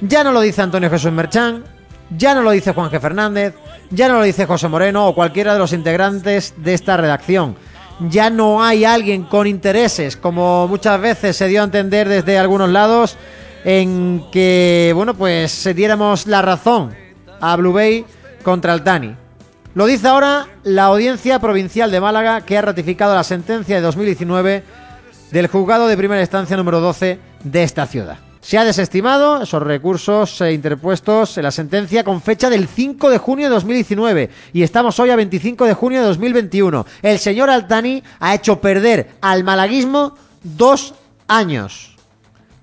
Ya no lo dice Antonio Jesús Merchán, ya no lo dice Juan G. Fernández, ya no lo dice José Moreno o cualquiera de los integrantes de esta redacción. Ya no hay alguien con intereses, como muchas veces se dio a entender desde algunos lados, en que, bueno, pues se diéramos la razón a Blue Bay contra el Tani. Lo dice ahora la Audiencia Provincial de Málaga, que ha ratificado la sentencia de 2019 del juzgado de primera instancia número 12 de esta ciudad. Se ha desestimado esos recursos eh, interpuestos en la sentencia con fecha del 5 de junio de 2019 y estamos hoy a 25 de junio de 2021. El señor Altani ha hecho perder al malaguismo dos años.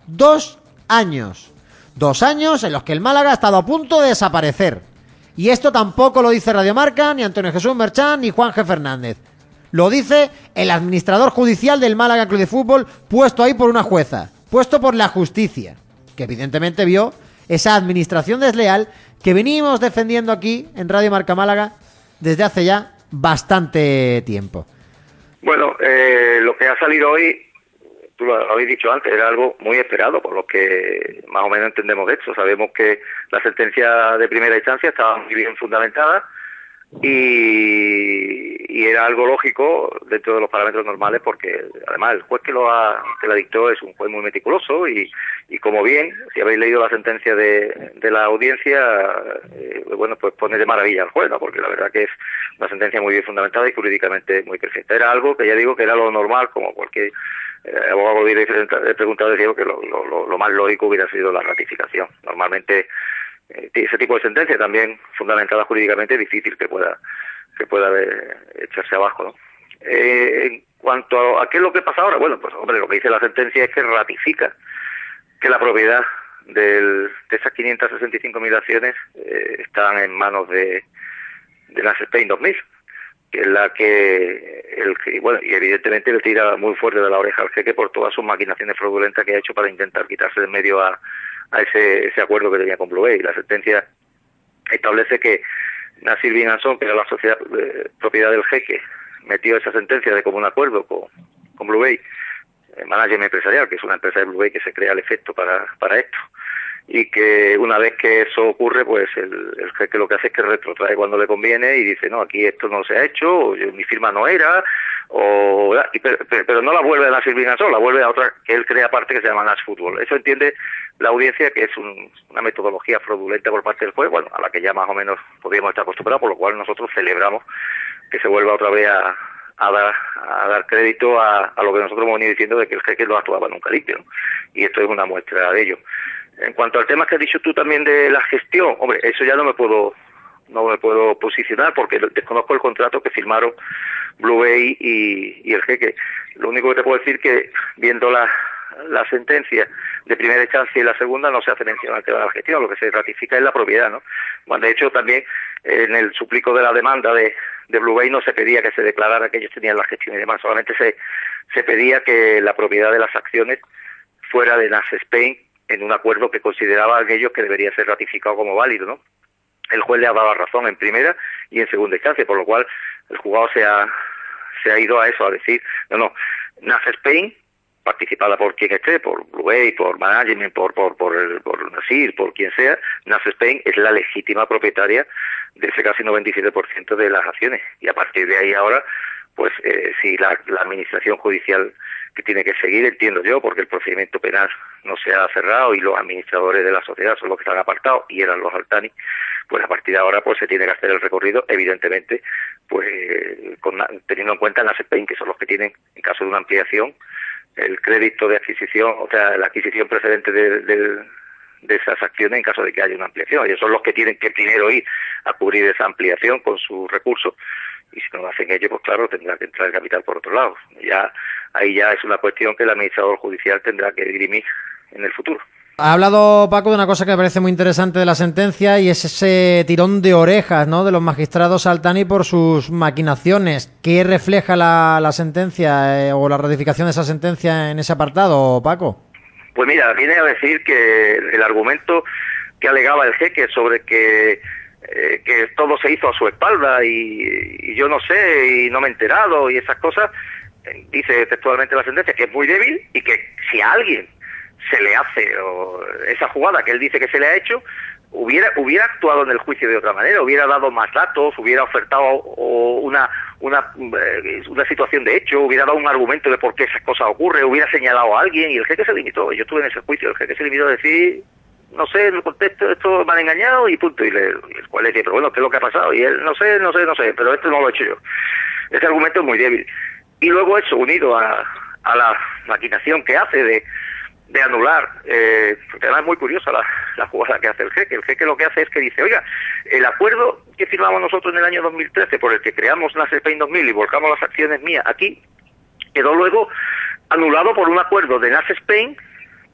Dos años. Dos años en los que el Málaga ha estado a punto de desaparecer. Y esto tampoco lo dice Radiomarca, ni Antonio Jesús Merchán, ni Juan G. Fernández. Lo dice el administrador judicial del Málaga Club de Fútbol, puesto ahí por una jueza, puesto por la justicia, que evidentemente vio esa administración desleal que venimos defendiendo aquí en Radio Marca Málaga desde hace ya bastante tiempo. Bueno, eh, lo que ha salido hoy tú lo habéis dicho antes, era algo muy esperado, por lo que más o menos entendemos de esto. Sabemos que la sentencia de primera instancia estaba muy bien fundamentada y, era algo lógico dentro de los parámetros normales porque además el juez que lo ha, que la dictó es un juez muy meticuloso y, y como bien, si habéis leído la sentencia de, de la audiencia, eh, bueno, pues pone de maravilla al juez, porque la verdad que es una sentencia muy bien fundamentada y jurídicamente muy perfecta. Era algo que ya digo que era lo normal, como cualquier eh, abogado hubiera preguntado, decía que lo, lo, lo, más lógico hubiera sido la ratificación. Normalmente eh, ese tipo de sentencia también fundamentada jurídicamente es difícil que pueda que pueda echarse abajo, ¿no? Eh, en cuanto a, qué es lo que pasa ahora, bueno, pues hombre, lo que dice la sentencia es que ratifica que la propiedad del, de esas 565.000 acciones eh, están en manos de, de las Spain 2000 que es la que, el bueno, y evidentemente le tira muy fuerte de la oreja al jeque por todas sus maquinaciones fraudulentas que ha hecho para intentar quitarse de medio a, a ese, ese acuerdo que tenía con Blue Bay. La sentencia establece que Nasir Bin que era la sociedad eh, propiedad del jeque, metió esa sentencia de común acuerdo con, con Blue Bay, el management empresarial, que es una empresa de Blue Bay que se crea el efecto para, para esto y que una vez que eso ocurre, pues el, el jeque lo que hace es que retrotrae cuando le conviene y dice, no, aquí esto no se ha hecho, o mi firma no era, o pero, no la vuelve a Nasir Binasol, la vuelve a otra que él crea aparte que se llama Nas Fútbol. Eso entiende la audiencia que es una metodología fraudulenta por parte del juez, bueno, a la que ya más o menos podríamos estar acostumbrados, por lo cual nosotros celebramos que se vuelva otra vez a, a dar, a dar crédito a, a, lo que nosotros hemos venido diciendo de que el jeque no actuaba nunca limpio. Y esto es una muestra de ello. En cuanto al tema que has dicho tú también de la gestión, hombre, eso ya no me puedo no me puedo posicionar porque desconozco el contrato que firmaron Blue Bay y, el jeque. Lo único que te puedo decir que viendo la, la sentencia de primera instancia y la segunda no se hace mención al tema de la gestión, lo que se ratifica es la propiedad, ¿no? Bueno, de hecho también en el suplico de la demanda de, de Blue Bay no se pedía que se declarara que ellos tenían la gestión y demás, solamente se, se pedía que la propiedad de las acciones fuera de NAS Spain en un acuerdo que consideraban ellos que debería ser ratificado como válido, ¿no? El juez le ha dado razón en primera y en segunda instancia, por lo cual el juzgado se ha, se ha ido a eso, a decir, no, no, NAS Spain, participada por quien esté, por Blue Bay, por Management, por, por, por, el, por Nasir, por quien sea, NAS Spain es la legítima propietaria de ese casi 97% de las acciones. Y a partir de ahí ahora, pues eh, si la, la administración judicial que tiene que seguir, entiendo yo, porque el procedimiento penal no se ha cerrado y los administradores de la sociedad son los que están apartados y eran los Altani, pues a partir de ahora pues se tiene que hacer el recorrido, evidentemente, pues con, teniendo en cuenta las SPEIN, que son los que tienen, en caso de una ampliación, el crédito de adquisición, o sea, la adquisición precedente de, de, de esas acciones en caso de que haya una ampliación. Ellos son los que tienen que primero ir a cubrir esa ampliación con sus recursos y si no lo hacen ellos, pues claro, tendrá que entrar el capital por otro lado. Ya ahí ya es una cuestión que el administrador judicial tendrá que dirimir en el futuro. Ha hablado Paco de una cosa que me parece muy interesante de la sentencia y es ese tirón de orejas ¿no? de los magistrados Altani por sus maquinaciones. ¿Qué refleja la, la sentencia eh, o la ratificación de esa sentencia en ese apartado, Paco? Pues mira, viene a decir que el argumento que alegaba el jeque sobre que eh, que todo se hizo a su espalda y, yo no sé y no me he enterado y esas cosas, eh, dice textualmente la sentencia que es muy débil y que si alguien se le hace o esa jugada que él dice que se le ha hecho, hubiera hubiera actuado en el juicio de otra manera, hubiera dado más datos, hubiera ofertado una una, eh, una situación de hecho, hubiera dado un argumento de por qué esas cosas ocurren, hubiera señalado a alguien y el jefe se limitó. Yo estuve en ese juicio, el jefe se limitó a decir, no sé, el contexto esto me han engañado y punto. Y, le, el cual le dice, pero bueno, ¿qué es lo que ha pasado? Y él, no sé, no sé, no sé, pero esto no lo he hecho yo. Ese argumento es muy débil. Y luego eso, unido a, a la maquinación que hace de anular, eh, es muy curiosa la, la, jugada que hace el jeque. El jeque lo que hace es que dice, oiga, el acuerdo que firmamos nosotros en el año 2013 por el que creamos Nasser Spain 2000 y volcamos las acciones mías aquí, quedó luego anulado por un acuerdo de Nasser Spain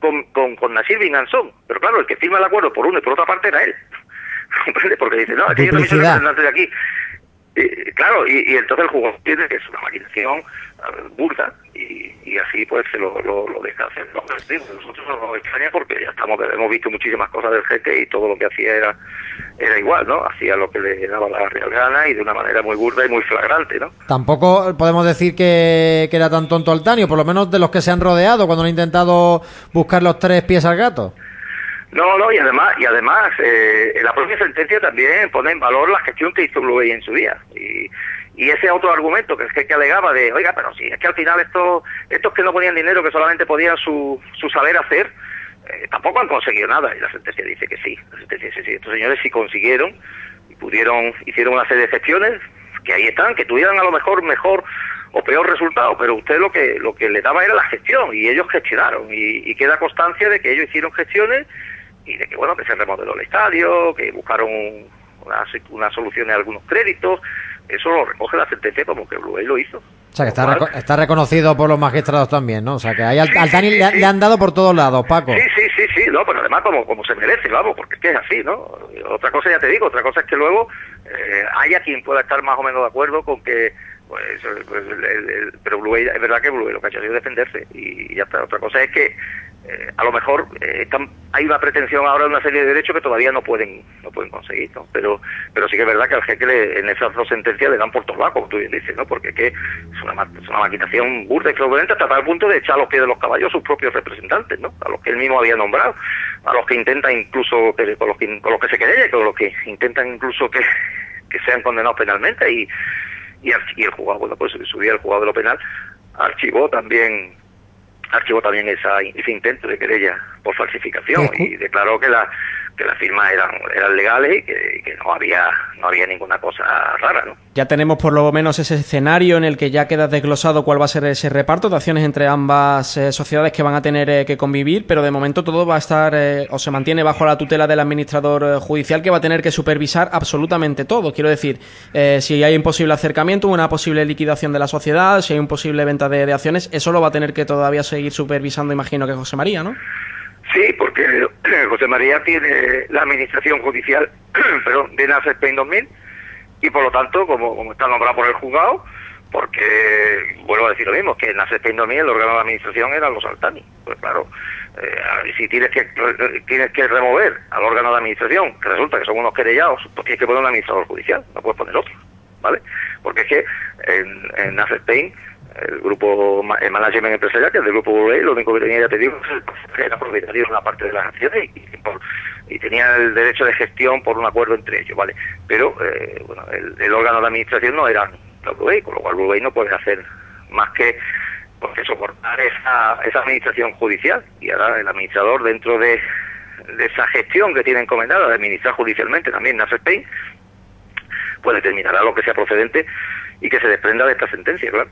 con, con, con Nasir Bin Pero claro, el que firma el acuerdo por una y por otra parte era él. ¿Comprende? Porque dice, no, aquí yo también soy representante de aquí. Eh, claro, y, y, entonces el jugador tiene que es una maquinación burda y, y, así pues se lo, lo, lo deja hacer. No, nosotros nos extraña porque ya estamos hemos visto muchísimas cosas del jeque y todo lo que hacía era era igual, ¿no? Hacía lo que le daba la real gana y de una manera muy burda y muy flagrante, ¿no? Tampoco podemos decir que, que era tan tonto Altanio, por lo menos de los que se han rodeado cuando han intentado buscar los tres pies al gato. No, no, y además, y además eh, la propia sentencia también pone en valor la gestión que hizo Blue en su día. Y, y ese otro argumento que es que, que alegaba de, oiga, pero si es que al final estos, estos que no ponían dinero, que solamente podían su, su saber hacer, eh, tampoco han conseguido nada. Y la sentencia dice que sí. La sentencia dice sí. Estos señores sí consiguieron y pudieron, hicieron una serie de gestiones que ahí están, que tuvieran a lo mejor mejor o peor resultado, pero usted lo que lo que le daba era la gestión y ellos gestionaron y, queda constancia de que ellos hicieron gestiones y de que bueno que se remodeló el estadio, que buscaron una, una solución en algunos créditos, eso lo recoge la sentencia como que Blue lo hizo. O sea, que está, reco está, reconocido por los magistrados también, ¿no? O sea, que ahí al, sí, al Dani sí, le, sí. le, han dado por todos lados, Paco. Sí, sí, sí, sí, no, pero además como, como se merece, vamos, porque es que es así, ¿no? Otra cosa ya te digo, otra cosa es que luego eh, haya quien pueda estar más o menos de acuerdo con que pues, pues el, pero Blue es verdad que Blue lo que ha hecho es defenderse y ya está. Otra cosa es que eh, a lo mejor eh, hay una pretensión ahora de una serie de derechos que todavía no pueden no pueden conseguir, ¿no? Pero pero sí que es verdad que al jeque le, en esas dos sentencias le dan por todos como tú bien dices, ¿no? Porque que es una, es una maquinación burda y fraudulenta hasta tal punto de echar los pies de los caballos a sus propios representantes, ¿no? A los que él mismo había nombrado, a los que intentan incluso, que, con, los que, con los que se querella, con los que intentan incluso que, que sean condenados penalmente y, y, y el juzgado, bueno, pues subía el juzgado de lo penal, archivó también archivó también esa, ese intento de querella por falsificación y declaró que la que las firmas eran, eran legales y que, que, no había no había ninguna cosa rara, ¿no? Ya tenemos por lo menos ese escenario en el que ya queda desglosado cuál va a ser ese reparto de acciones entre ambas eh, sociedades que van a tener eh, que convivir, pero de momento todo va a estar eh, o se mantiene bajo la tutela del administrador eh, judicial que va a tener que supervisar absolutamente todo. Quiero decir, eh, si hay un posible acercamiento, una posible liquidación de la sociedad, si hay un posible venta de, de acciones, eso lo va a tener que todavía seguir supervisando, imagino que José María, ¿no? Sí, porque José María tiene la administración judicial perdón, de NAS Spain 2000 y por lo tanto, como, como está nombrado por el juzgado, porque vuelvo a decir lo mismo, que en Spain 2000 el órgano de administración eran los Altani. Pues claro, eh, si tienes que tienes que remover al órgano de administración, que resulta que son unos querellados, pues tienes que poner un administrador judicial, no puedes poner otro, ¿vale? Porque es que en, en Spain el grupo el management empresarial que es del grupo Burley, lo único que tenía ya te digo era propietario de una parte de las acciones y, por, y, tenía el derecho de gestión por un acuerdo entre ellos vale pero eh, bueno el, órgano de administración no era el Burley, con lo cual Burley no puede hacer más que porque soportar esa, esa administración judicial. Y ahora el administrador dentro de, de esa gestión que tiene encomendada de administrar judicialmente también Nasser Spain pues determinará lo que sea procedente y que se desprenda de esta sentencia claro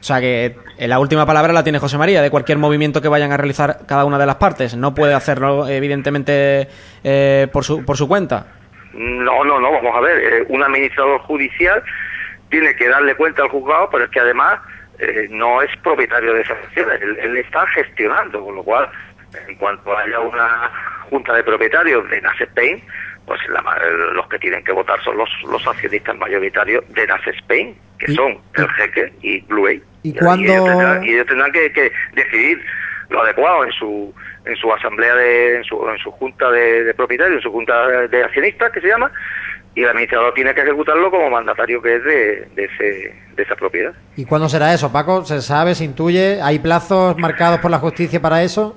o sea que la última palabra la tiene José María, de cualquier movimiento que vayan a realizar cada una de las partes. No puede hacerlo, evidentemente, eh, por, su, por su cuenta. No, no, no, vamos a ver. Eh, un administrador judicial tiene que darle cuenta al juzgado, pero es que además eh, no es propietario de esas acciones. Él, él, está gestionando, con lo cual, en cuanto haya una junta de propietarios de Nas Spain, pues la, los que tienen que votar son los, los accionistas mayoritarios de Nas Spain, que son el jeque y Blue ¿Y, cuando... y ellos tendrán, y ellos tendrán que, que, decidir lo adecuado en su en su asamblea de en su, en su junta de, de, propietarios, en su junta de accionistas que se llama y el administrador tiene que ejecutarlo como mandatario que es de, de, ese, de esa propiedad. ¿Y cuándo será eso, Paco? ¿Se sabe, se intuye? ¿Hay plazos marcados por la justicia para eso?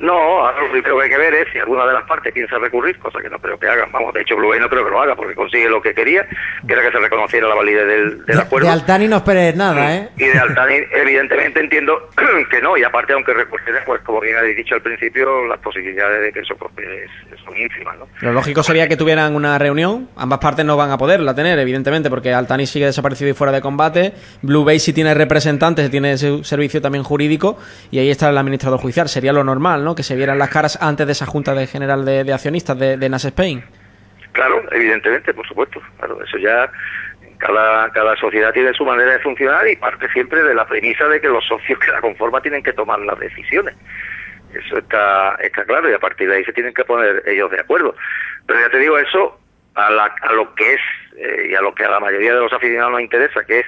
No, ahora lo que hay que ver es si alguna de las partes piensa recurrir, cosa que no creo que hagan. Vamos, de hecho, Blue no creo que lo haga porque consigue lo que quería, que era que se reconociera la validez del, acuerdo. De Altani no esperes nada, ¿eh? Y de Altani, evidentemente, entiendo que no. Y aparte, aunque recurriera, pues como bien habéis dicho al principio, las posibilidades de que eso pues, son ínfimas, ¿no? Lo lógico sería que tuvieran una reunión. Ambas partes no van a poderla tener, evidentemente, porque Altani sigue desaparecido y fuera de combate. Blue Bay sí tiene representantes, tiene su servicio también jurídico, y ahí está el administrador judicial. Sería lo normal, ¿no? Que se vieran las caras antes de esa Junta de General de, Accionistas de, de NAS Spain. Claro, evidentemente, por supuesto. Claro, eso ya cada, cada sociedad tiene su manera de funcionar y parte siempre de la premisa de que los socios que la conforman tienen que tomar las decisiones. Eso está, está claro y a partir de ahí se tienen que poner ellos de acuerdo. Pero ya te digo, eso a, la, a lo que es eh, y a lo que a la mayoría de los aficionados nos interesa, que es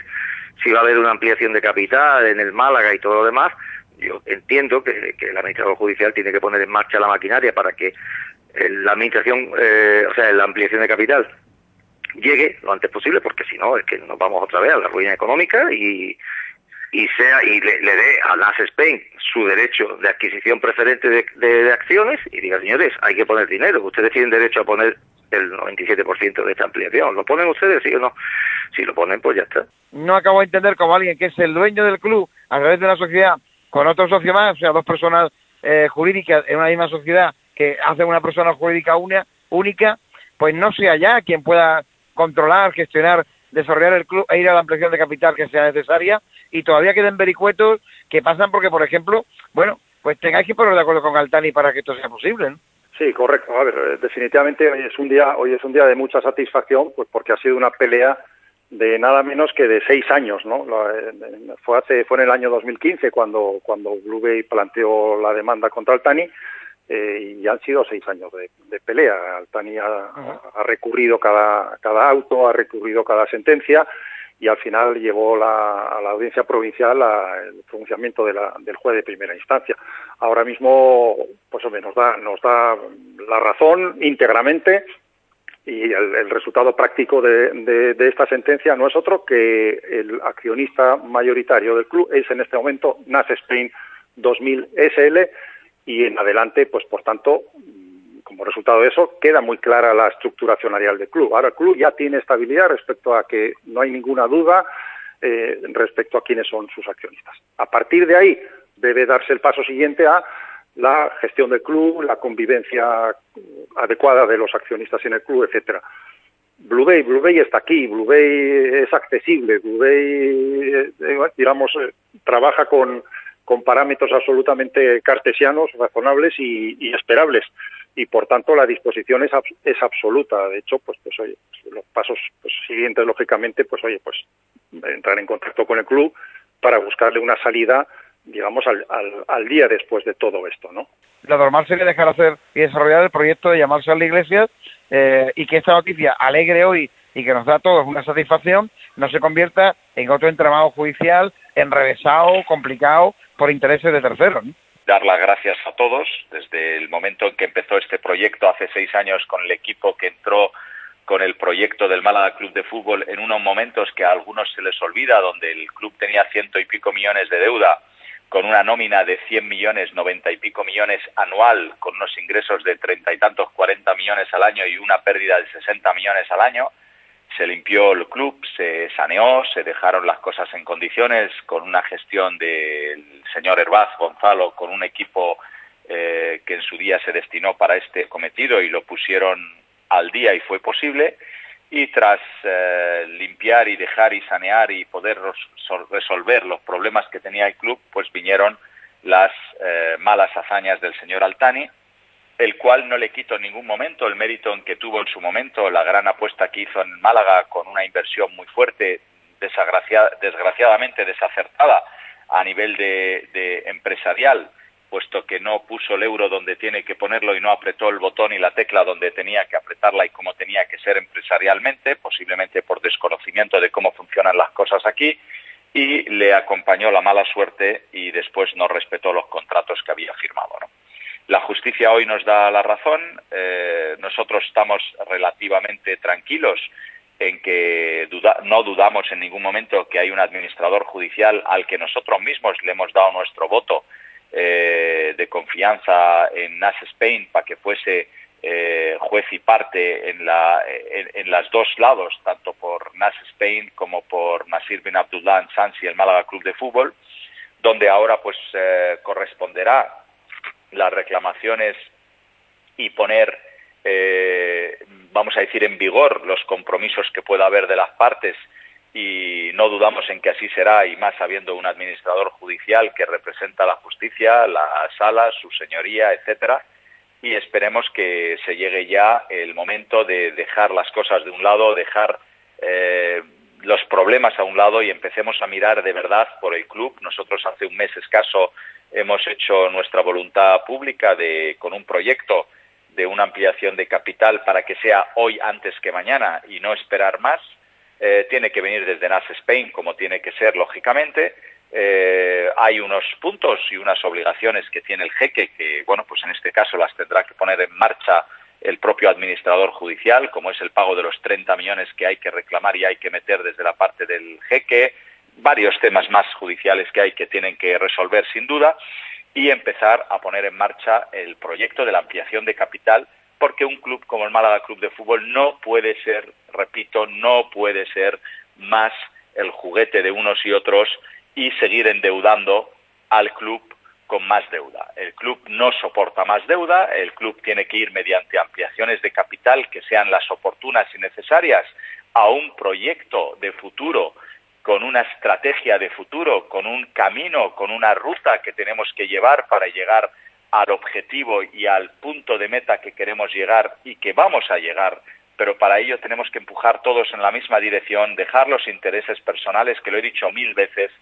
si va a haber una ampliación de capital en el Málaga y todo lo demás, yo entiendo que, el administrador judicial tiene que poner en marcha la maquinaria para que eh, la administración, eh, o sea, la ampliación de capital llegue lo antes posible, porque si no es que nos vamos otra vez a la ruina económica y, y sea y le, dé a NAS Spain su derecho de adquisición preferente de, acciones y diga, señores, hay que poner dinero, ustedes tienen derecho a poner el 97% de esta ampliación. ¿Lo ponen ustedes, sí o no? Si lo ponen, pues ya está. No acabo de entender como alguien que es el dueño del club a través de la sociedad con otro socio más, o sea, dos personas eh, jurídicas en una misma sociedad que hacen una persona jurídica única, pues no sea ya quien pueda controlar, gestionar, desarrollar el club e ir a la ampliación de capital que sea necesaria y todavía queden vericuetos que pasan porque, por ejemplo, bueno, pues tengáis que poner de acuerdo con Altani para que esto sea posible. Sí, correcto. A ver, eh, definitivamente hoy es un día, hoy es un día de mucha satisfacción, pues porque ha sido una pelea de nada menos que de seis años, ¿no? Eh, fue hace, fue en el año 2015 cuando cuando Blue Bay planteó la demanda contra Altani eh, y han sido seis años de, pelea. Altani ha, ha, recurrido cada cada auto, ha recurrido cada sentencia y al final llevó la, a la audiencia provincial el pronunciamiento de la, del juez de primera instancia. Ahora mismo, pues hombre, nos da nos da la razón íntegramente y el, resultado práctico de, esta sentencia no es otro que el accionista mayoritario del club es en este momento NAS Spain 2000 SL y en adelante, pues por tanto, como resultado de eso, queda muy clara la estructura accionarial del club. Ahora el club ya tiene estabilidad respecto a que no hay ninguna duda eh, respecto a quiénes son sus accionistas. A partir de ahí debe darse el paso siguiente a la gestión del club, la convivencia adecuada de los accionistas en el club, etcétera. Blue Bay, Blue Bay está aquí, Blue Bay es accesible, Blue Bay, eh, eh, digamos, eh, trabaja con, con parámetros absolutamente cartesianos, razonables y, esperables y por tanto la disposición es, es absoluta de hecho pues pues oye los pasos pues, siguientes lógicamente pues oye pues entrar en contacto con el club para buscarle una salida digamos, al, al, día después de todo esto, ¿no? Lo normal sería dejar hacer y desarrollar el proyecto de llamarse a la iglesia eh, y que esta noticia alegre hoy y que nos da a todos una satisfacción no se convierta en otro entramado judicial enrevesado, complicado por intereses de terceros. Dar las gracias a todos desde el momento en que empezó este proyecto hace seis años con el equipo que entró con el proyecto del Málaga Club de Fútbol en unos momentos que a algunos se les olvida, donde el club tenía ciento y pico millones de deuda con una nómina de 100 millones, 90 y pico millones anual, con unos ingresos de treinta y tantos, 40 millones al año y una pérdida de 60 millones al año. Se limpió el club, se saneó, se dejaron las cosas en condiciones con una gestión del señor Herbaz Gonzalo, con un equipo eh, que en su día se destinó para este cometido y lo pusieron al día y fue posible y tras eh, limpiar y dejar y sanear y poder resolver los problemas que tenía el club, pues vinieron las eh, malas hazañas del señor Altani, el cual no le quito en ningún momento el mérito en que tuvo en su momento la gran apuesta que hizo en Málaga con una inversión muy fuerte, desgraciadamente desacertada a nivel de empresarial, puesto que no puso el euro donde tiene que ponerlo y no apretó el botón y la tecla donde tenía que apretarla y como tenía que ser empresarialmente, posiblemente por desconocimiento de cómo funcionan las cosas aquí, y le acompañó la mala suerte y después no respetó los contratos que había firmado. La justicia hoy nos da la razón, eh, nosotros estamos relativamente tranquilos en que no dudamos en ningún momento que hay un administrador judicial al que nosotros mismos le hemos dado nuestro voto eh, de confianza en Nas Spain para que fuese eh, juez y parte en, la, en, las dos lados, tanto por Nas Spain como por Nasir bin Abdullah Sansi, el Málaga Club de Fútbol, donde ahora pues eh, corresponderá las reclamaciones y poner, eh, vamos a decir, en vigor los compromisos que pueda haber de las partes y no dudamos en que así será y más habiendo un administrador judicial que representa la justicia, la sala, su señoría, etcétera y esperemos que se llegue ya el momento de dejar las cosas de un lado, dejar eh, los problemas a un lado y empecemos a mirar de verdad por el club. Nosotros hace un mes escaso hemos hecho nuestra voluntad pública de, con un proyecto de una ampliación de capital para que sea hoy antes que mañana y no esperar más. Eh, tiene que venir desde NAS Spain, como tiene que ser, lógicamente, eh, hay unos puntos y unas obligaciones que tiene el jeque que, bueno, pues en este caso las tendrá que poner en marcha el propio administrador judicial, como es el pago de los 30 millones que hay que reclamar y hay que meter desde la parte del jeque, varios temas más judiciales que hay que tienen que resolver sin duda y empezar a poner en marcha el proyecto de la ampliación de capital porque un club como el Málaga Club de Fútbol no puede ser, repito, no puede ser más el juguete de unos y otros y seguir endeudando al club con más deuda. El club no soporta más deuda, el club tiene que ir mediante ampliaciones de capital que sean las oportunas y necesarias a un proyecto de futuro, con una estrategia de futuro, con un camino, con una ruta que tenemos que llevar para llegar al objetivo y al punto de meta que queremos llegar y que vamos a llegar pero para ello tenemos que empujar todos en la misma dirección, dejar los intereses personales, que lo he dicho mil veces,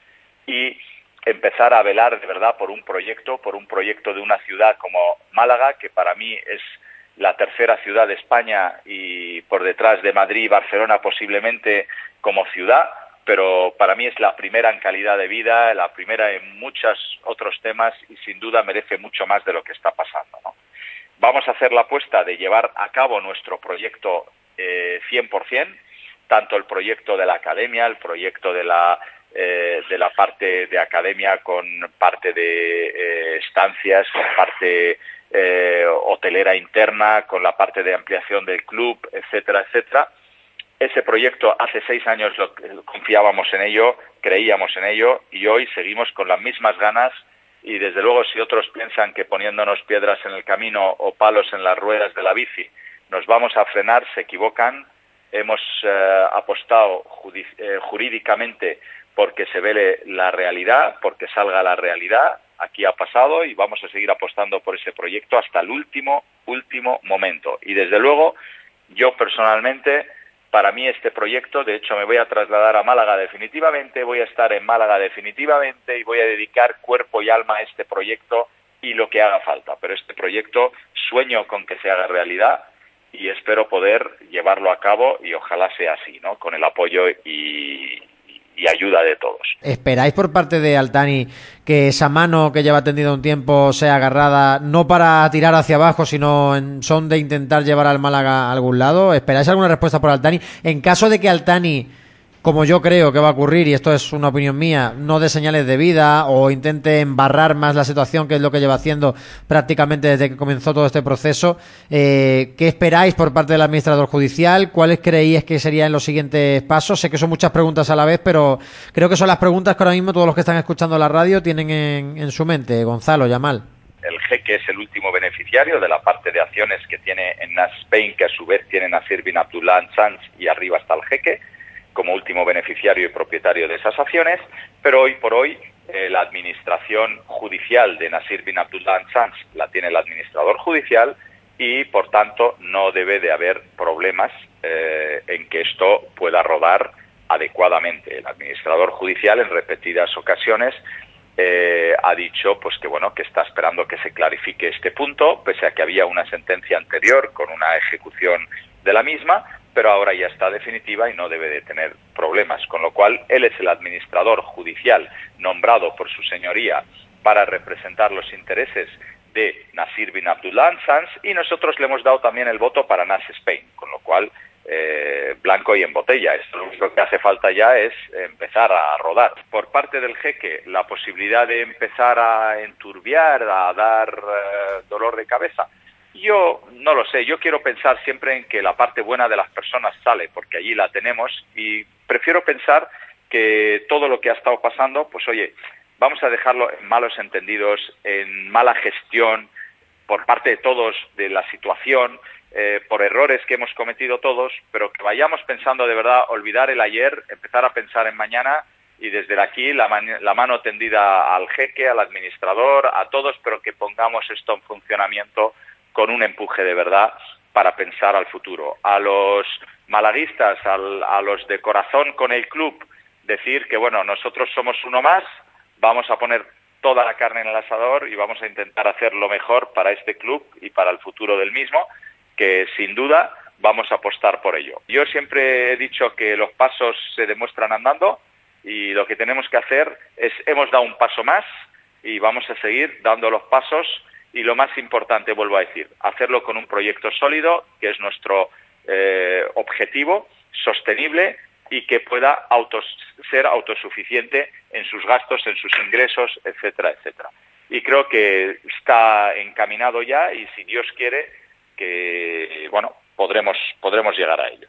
y empezar a velar de verdad por un proyecto, por un proyecto de una ciudad como Málaga, que para mí es la tercera ciudad de España y por detrás de Madrid y Barcelona posiblemente como ciudad, pero para mí es la primera en calidad de vida, la primera en muchos otros temas y sin duda merece mucho más de lo que está pasando. Vamos a hacer la apuesta de llevar a cabo nuestro proyecto eh, 100%, tanto el proyecto de la academia, el proyecto de la eh, de la parte de academia con parte de eh, estancias, con parte eh, hotelera interna, con la parte de ampliación del club, etcétera, etcétera. Ese proyecto hace seis años lo, confiábamos en ello, creíamos en ello y hoy seguimos con las mismas ganas y desde luego si otros piensan que poniéndonos piedras en el camino o palos en las ruedas de la bici nos vamos a frenar, se equivocan. Hemos apostado jurídicamente porque se vele la realidad, porque salga la realidad. Aquí ha pasado y vamos a seguir apostando por ese proyecto hasta el último, último momento. Y desde luego, yo personalmente, para mí este proyecto, de hecho me voy a trasladar a Málaga definitivamente, voy a estar en Málaga definitivamente y voy a dedicar cuerpo y alma a este proyecto y lo que haga falta. Pero este proyecto sueño con que se haga realidad y espero poder llevarlo a cabo y ojalá sea así, ¿no? Con el apoyo y, y ayuda de todos. ¿Esperáis por parte de Altani que esa mano que lleva tendida un tiempo sea agarrada no para tirar hacia abajo, sino en son de intentar llevar al Málaga a algún lado? ¿Esperáis alguna respuesta por Altani? En caso de que Altani como yo creo que va a ocurrir, y esto es una opinión mía, no de señales de vida o intente embarrar más la situación, que es lo que lleva haciendo prácticamente desde que comenzó todo este proceso. Eh, ¿Qué esperáis por parte del administrador judicial? ¿Cuáles creéis que serían los siguientes pasos? Sé que son muchas preguntas a la vez, pero creo que son las preguntas que ahora mismo todos los que están escuchando la radio tienen en, su mente. Gonzalo, Yamal. El jeque es el último beneficiario de la parte de acciones que tiene en Spain, que a su vez tiene Nasir bin Abdullah Sanz y arriba está el jeque como último beneficiario y propietario de esas acciones, pero hoy por hoy eh, la administración judicial de Nasir bin Abdullah Sanz la tiene el administrador judicial y por tanto no debe de haber problemas eh, en que esto pueda rodar adecuadamente. El administrador judicial en repetidas ocasiones eh, ha dicho pues que bueno que está esperando que se clarifique este punto pese a que había una sentencia anterior con una ejecución de la misma pero ahora ya está definitiva y no debe de tener problemas, con lo cual él es el administrador judicial nombrado por su señoría para representar los intereses de Nasir bin Abdullah Sanz y nosotros le hemos dado también el voto para Nas Spain, con lo cual eh, blanco y en botella. Esto lo único que hace falta ya es empezar a rodar. Por parte del jeque, la posibilidad de empezar a enturbiar, a dar eh, dolor de cabeza. Yo no lo sé, yo quiero pensar siempre en que la parte buena de las personas sale, porque allí la tenemos, y prefiero pensar que todo lo que ha estado pasando, pues oye, vamos a dejarlo en malos entendidos, en mala gestión por parte de todos de la situación, eh, por errores que hemos cometido todos, pero que vayamos pensando de verdad, olvidar el ayer, empezar a pensar en mañana y desde aquí la, la mano tendida al jeque, al administrador, a todos, pero que pongamos esto en funcionamiento con un empuje de verdad para pensar al futuro. A los malaguistas, a los de corazón con el club, decir que bueno, nosotros somos uno más, vamos a poner toda la carne en el asador y vamos a intentar hacer lo mejor para este club y para el futuro del mismo que sin duda vamos a apostar por ello. Yo siempre he dicho que los pasos se demuestran andando y lo que tenemos que hacer es, hemos dado un paso más y vamos a seguir dando los pasos y lo más importante, vuelvo a decir, hacerlo con un proyecto sólido, que es nuestro eh, objetivo, sostenible y que pueda ser autosuficiente en sus gastos, en sus ingresos, etcétera, etcétera. Y creo que está encaminado ya y si Dios quiere, que bueno, podremos, podremos llegar a ello.